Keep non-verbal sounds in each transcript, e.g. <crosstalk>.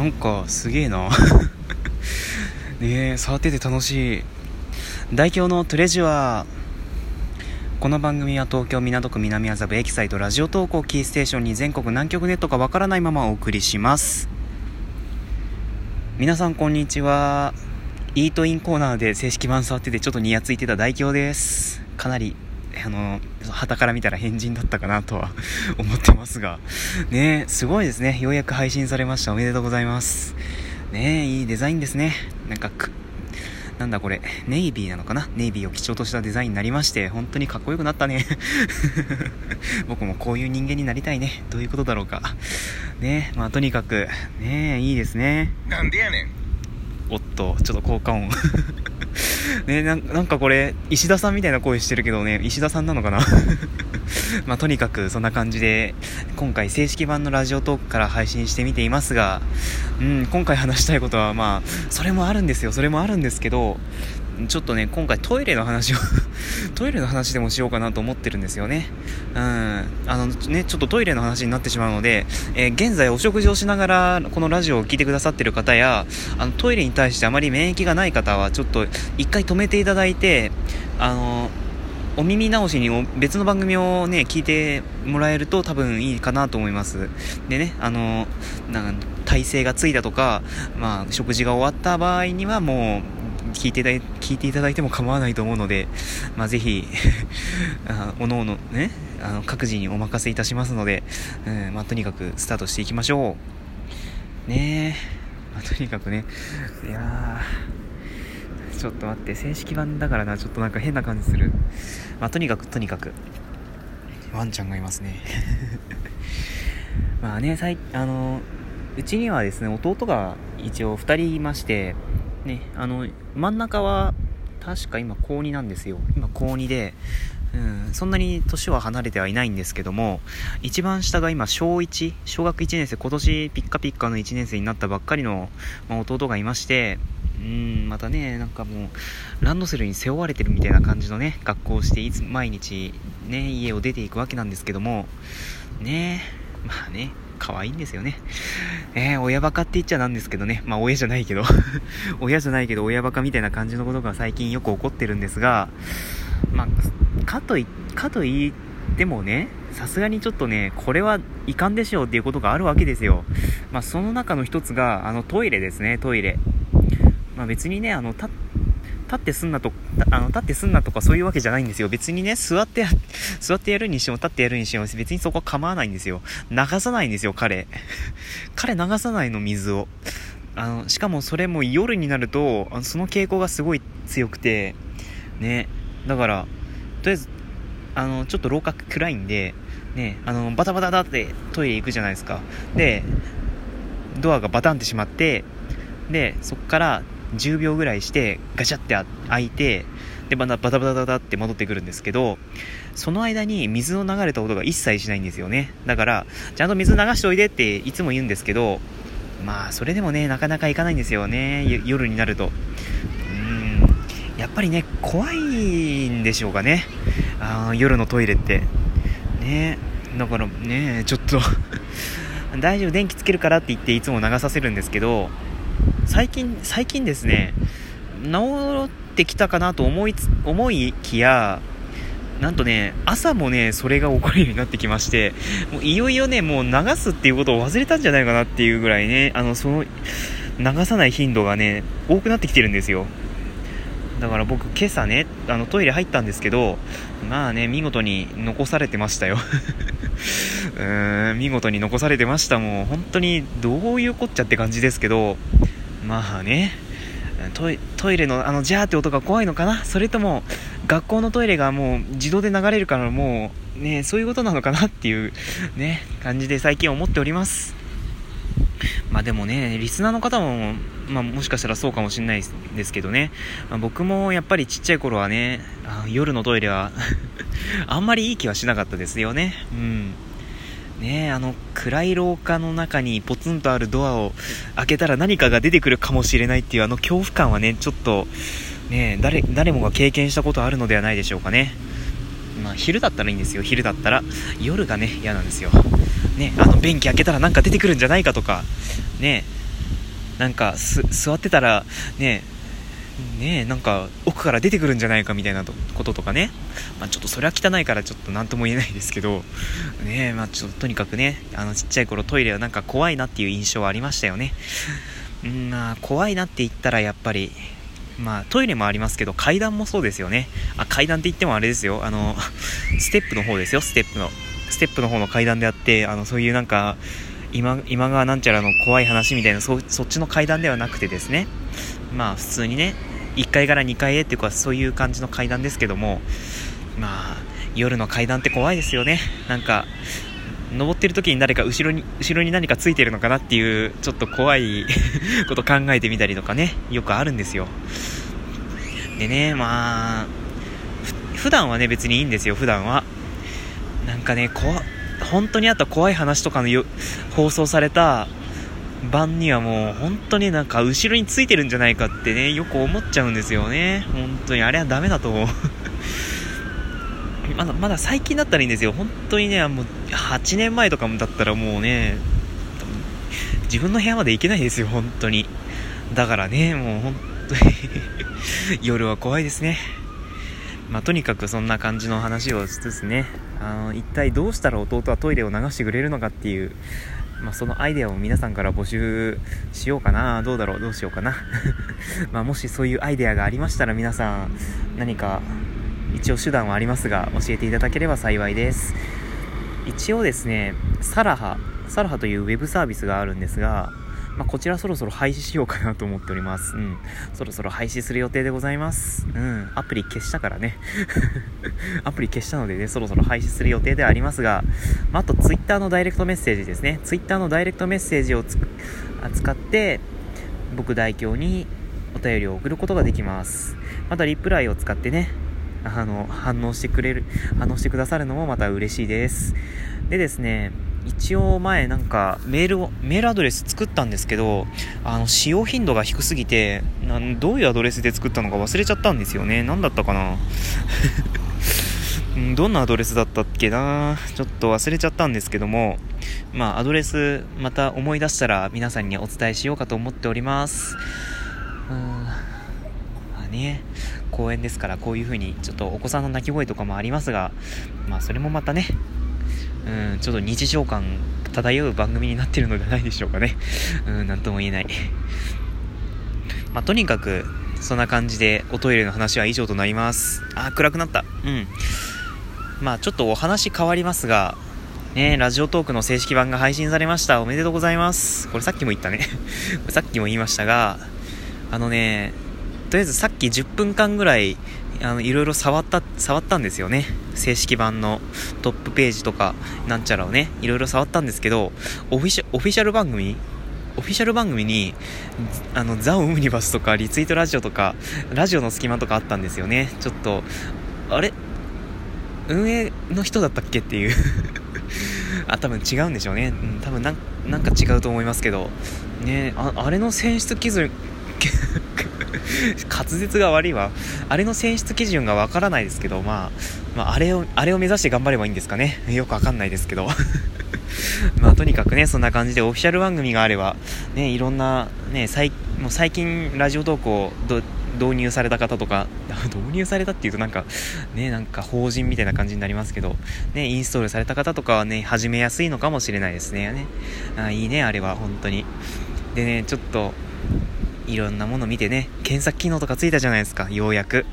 なんかすげえな。<laughs> ねえ触ってて楽しい。代表のトレジュアこの番組は東京港区南麻布エキサイトラジオ投稿キーステーションに全国南極ネットかわからないままお送りします。皆さんこんにちは。イートインコーナーで正式版触っててちょっとニヤついてた代表です。かなりあの旗から見たら変人だったかなとは <laughs> 思ってますがねすごいですねようやく配信されましたおめでとうございますねいいデザインですねなんかくなんだこれ、ネイビーなのかな？ネイビーを基調としたデザインになりまして、本当にかっこよくなったね。<laughs> 僕もこういう人間になりたいね。どういうことだろうか。ねまあとにかく、ねいいですね。なんでやねん。おっと、ちょっと効果音。ねななんかこれ、石田さんみたいな声してるけどね、石田さんなのかな？<laughs> <laughs> まあ、とにかくそんな感じで、今回正式版のラジオトークから配信してみていますが、うん、今回話したいことはまあ、それもあるんですよ、それもあるんですけど、ちょっとね、今回トイレの話を <laughs> トイレの話でもしようかなと思ってるんですよね。うん。あのね、ちょっとトイレの話になってしまうので、えー、現在お食事をしながらこのラジオを聴いてくださってる方や、あのトイレに対してあまり免疫がない方は、ちょっと一回止めていただいて、あのお耳直しに別の番組をね、聞いてもらえると多分いいかなと思います。でね、あの、なんか、体勢がついたとか、まあ、食事が終わった場合にはもう、聞いてい聞いていただいても構わないと思うので、まあ、ぜひ <laughs> あ、おのおのね、あの各自にお任せいたしますので、うんまあ、とにかくスタートしていきましょう。ねえ、まあ、とにかくね、いやちょっと待って、正式版だからな、ちょっとなんか変な感じする。まあ、とにかく、とにかく、ワンちゃんがいますね。<laughs> まあね、最、あの、うちにはですね、弟が一応2人いまして、ね、あの、真ん中は、確か今高2なんですよ。今高2で、うん、そんなに年は離れてはいないんですけども、一番下が今小1、小学1年生、今年ピッカピッカの1年生になったばっかりの、まあ、弟がいまして、うん、またね、なんかもう、ランドセルに背負われてるみたいな感じのね、学校をして、いつ、毎日、ね、家を出ていくわけなんですけども、ね、まあね、可愛いんですよね。えー、親バカって言っちゃなんですけどね。まあ親じゃないけど <laughs> 親じゃないけど親バカみたいな感じのことが最近よく起こってるんですが、まあ、かとい、かと言ってもね、さすがにちょっとね、これはいかんでしょうっていうことがあるわけですよ。まあその中の一つが、あのトイレですね、トイレ。まあ別にね、あの、立ってすんなと、あの、立ってすんなとかそういうわけじゃないんですよ。別にね、座って、座ってやるにしても立ってやるにしても別にそこは構わないんですよ。流さないんですよ、彼。彼流さないの、水を。あの、しかもそれも夜になると、あのその傾向がすごい強くて、ね、だから、とりあえず、あの、ちょっと廊下暗いんで、ね、あの、バタバタだってトイレ行くじゃないですか。で、ドアがバタンってしまって、で、そっから10秒ぐらいしてガチャって開いてでまたバタバタバタって戻ってくるんですけどその間に水の流れた音が一切しないんですよね。だからちゃんと水流しておいでっていつも言うんですけどまあそれでもねなかなか行かないんですよね。夜になると。うん。やっぱりね怖いんでしょうかね。あ夜のトイレって。ね。だからねちょっと <laughs> 大丈夫電気つけるからって言っていつも流させるんですけど最近、最近ですね、治ってきたかなと思いつ、思いきや、なんとね、朝もね、それが起こるようになってきまして、もういよいよね、もう流すっていうことを忘れたんじゃないかなっていうぐらいね、あの、その、流さない頻度がね、多くなってきてるんですよ。だから僕、今朝ね、あの、トイレ入ったんですけど、まあね、見事に残されてましたよ。<laughs> うーん、見事に残されてました。もう、本当に、どういうこっちゃって感じですけど、まあね。トイレのあのジャーって音が怖いのかな？それとも学校のトイレがもう自動で流れるからもうねそういうことなのかなっていうね感じで最近思っております。まあでもねリスナーの方も、まあ、もしかしたらそうかもしれないですけどね、まあ、僕もやっぱりちっちゃい頃はね夜のトイレは <laughs> あんまりいい気はしなかったですよね。うん。ねあの暗い廊下の中にポツンとあるドアを開けたら何かが出てくるかもしれないっていうあの恐怖感はねちょっとね誰誰もが経験したことあるのではないでしょうかね。まあ昼だったらいいんですよ。昼だったら夜がね嫌なんですよ。ねあの便器開けたらなんか出てくるんじゃないかとかねなんか座ってたらねねえなんか奥から出てくるんじゃないかみたいなこととかね、まあ、ちょっとそれは汚いからちょっと何とも言えないですけど、ねえまあ、ちょっととにかくねあのちっちゃい頃トイレはなんか怖いなっていう印象はありましたよね。うんまあ怖いなって言ったらやっぱりまあトイレもありますけど階段もそうですよね。あ階段って言ってもあれですよ。あのステップの方ですよ。ステップのステップの方の階段であってあのそういうなんか今今川なんちゃらの怖い話みたいなそそっちの階段ではなくてですね。まあ普通にね1階から2階へっていうかそういう感じの階段ですけどもまあ夜の階段って怖いですよね。なんか登ってる時に誰か後ろに後ろに何かついてるのかなっていうちょっと怖い <laughs> こと考えてみたりとかねよくあるんですよ。でねまあ普段はね別にいいんですよ普段は。なんかね怖本当にあった怖い話とかの放送された版にはもう本当になんか後ろについてるんじゃないかってねよく思っちゃうんですよね。本当に。あれはダメだと思う。<laughs> まだまだ最近だったらいいんですよ。本当にねもう8年前とかだったらもうね自分の部屋まで行けないですよ。本当に。だからねもう本当に。<laughs> 夜は怖いですね。まあ、とにかくそんな感じの話をしつつね。あの一体どうしたら弟はトイレを流してくれるのかっていうまあ、そのアイデアを皆さんから募集しようかな。どうだろう。どうしようかな。<laughs> まもしそういうアイデアがありましたら皆さん何か一応手段はありますが教えていただければ幸いです。一応ですねサラハ。サラハというウェブサービスがあるんですがまあ、こちらそろそろ廃止しようかなと思っております。うん。そろそろ廃止する予定でございます。うん。アプリ消したからね。<laughs> アプリ消したのでね、そろそろ廃止する予定ではありますが、まあ、あと Twitter のダイレクトメッセージですね。Twitter のダイレクトメッセージを使って、僕代表にお便りを送ることができます。またリプライを使ってね、あの、反応してくれる、反応してくださるのもまた嬉しいです。でですね、一応前なんかメールを、メールアドレス作ったんですけど、あの、使用頻度が低すぎて、なんどういうアドレスで作ったのか忘れちゃったんですよね。何だったかな？<laughs> どんなアドレスだったっけな？ちょっと忘れちゃったんですけども、まあ、アドレスまた思い出したら皆さんにお伝えしようかと思っております。うん。まあね、公園ですからこういう風にちょっとお子さんの泣き声とかもありますが、まあそれもまたね、うん、ちょっと日常感漂う番組になってるのではないでしょうかね。<laughs> うん、なんとも言えない。<laughs> まあ、とにかく、そんな感じでおトイレの話は以上となります。あ、暗くなった。うん。まあ、ちょっとお話変わりますが、ね、ラジオトークの正式版が配信されました。おめでとうございます。これさっきも言ったね。<laughs> さっきも言いましたが、あのね、とりあえずさっき10分間ぐらいあのいろいろ触った触ったんですよね。正式版のトップページとかなんちゃらをねいろいろ触ったんですけどオフィシャル番組オフィシャル番組にあのザ・オムニバスとかリツイートラジオとかラジオの隙間とかあったんですよね。ちょっとあれ？運営の人だったっけっていう。<laughs> あ多分違うんでしょうね、うん、多分なんか違うと思いますけど。ねああれの選出基準 <laughs> 滑舌が悪いわ。あれの選出基準がわからないですけど、まあ、まあ、あれを、あれを目指して頑張ればいいんですかね。<laughs> よくわかんないですけど。<laughs> まあ、とにかくね、そんな感じでオフィシャル番組があれば、ね、いろんな、ね、最もう最近、ラジオ投稿導入された方とか、導入されたっていうとなんか、ね、なんか法人みたいな感じになりますけど、ね、インストールされた方とかはね、始めやすいのかもしれないですね。ねあいいね、あれは、本当に。でね、ちょっと、いろんなもの見てね、検索機能とかついたじゃないですか、ようやく。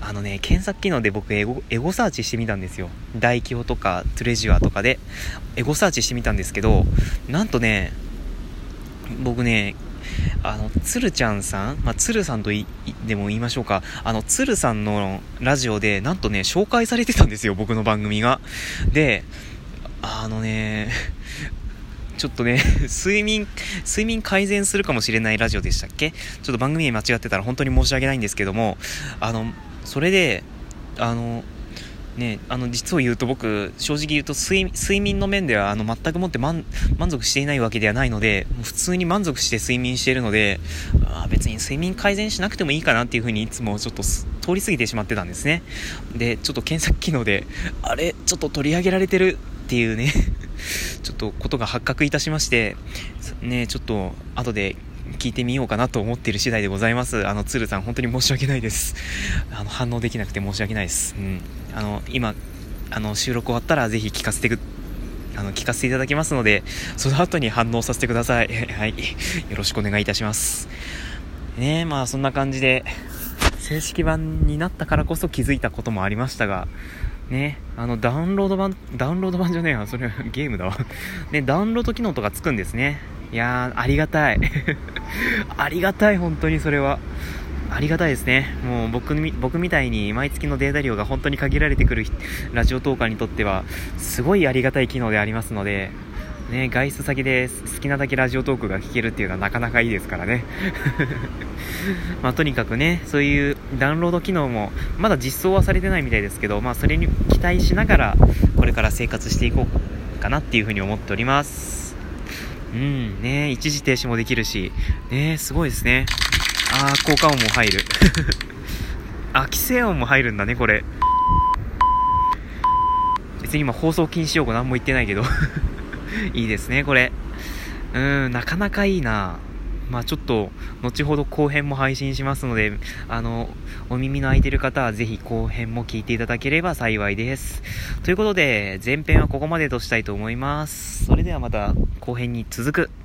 あのね、検索機能で僕エゴ、エゴサーチしてみたんですよ。大表とか、トレジュアとかで、エゴサーチしてみたんですけど、なんとね、僕ね、あの、つるちゃんさん、まあ、つるさんとい、でも言いましょうか。あの、つるさんのラジオで、なんとね、紹介されてたんですよ、僕の番組が。で、あのね、ちょっとね、<laughs> 睡眠、睡眠改善するかもしれないラジオでしたっけ？ちょっと番組名間違ってたら本当に申し訳ないんですけども、あの、それで、あの、ね、あの実を言うと僕、正直言うと睡眠の面ではあの全くもって満足していないわけではないので、普通に満足して睡眠しているので、あ別に睡眠改善しなくてもいいかなっていう風にいつもちょっと通り過ぎてしまってたんですね。で、ちょっと検索機能で、あれ、ちょっと取り上げられてる？っていうね。ちょっとことが発覚いたしまして、ね、ちょっと後で聞いてみようかなと思っている次第でございます。あの、鶴さん、本当に申し訳ないです。あの、反応できなくて申し訳ないです。うん。あの、今、あの、収録終わったらぜひ聞かせてく、あの、聞かせていただきますので、その後に反応させてください。<laughs> はい。よろしくお願いいたします。ねまあそんな感じで、正式版になったからこそ気づいたこともありましたが、ね、あの、ダウンロード版、ダウンロード版じゃねえわ、<laughs> それはゲームだわ。ね、ダウンロード機能とかつくんですね。いやー、ありがたい。<laughs> ありがたい、本当にそれは。ありがたいですね。もう僕僕みたいに毎月のデータ量が本当に限られてくるラジオトーカーにとっては、すごいありがたい機能でありますので、ね、外出先で好きなだけラジオトークが聞けるっていうのはなかなかいいですからね。<laughs> まあ、とにかくね、そういうダウンロード機能もまだ実装はされてないみたいですけど、まあ、それに期待しながらこれから生活していこうかなっていうふうに思っております。うんね一時停止もできるしねすごいですねああ効果音も入る <laughs> あ規制音も入るんだねこれ別に今放送禁止用語何も言ってないけど <laughs> いいですねこれうんなかなかいいなまあちょっと、後ほど後編も配信しますので、あの、お耳の空いてる方はぜひ後編も聞いていただければ幸いです。ということで、前編はここまでとしたいと思います。それではまた後編に続く。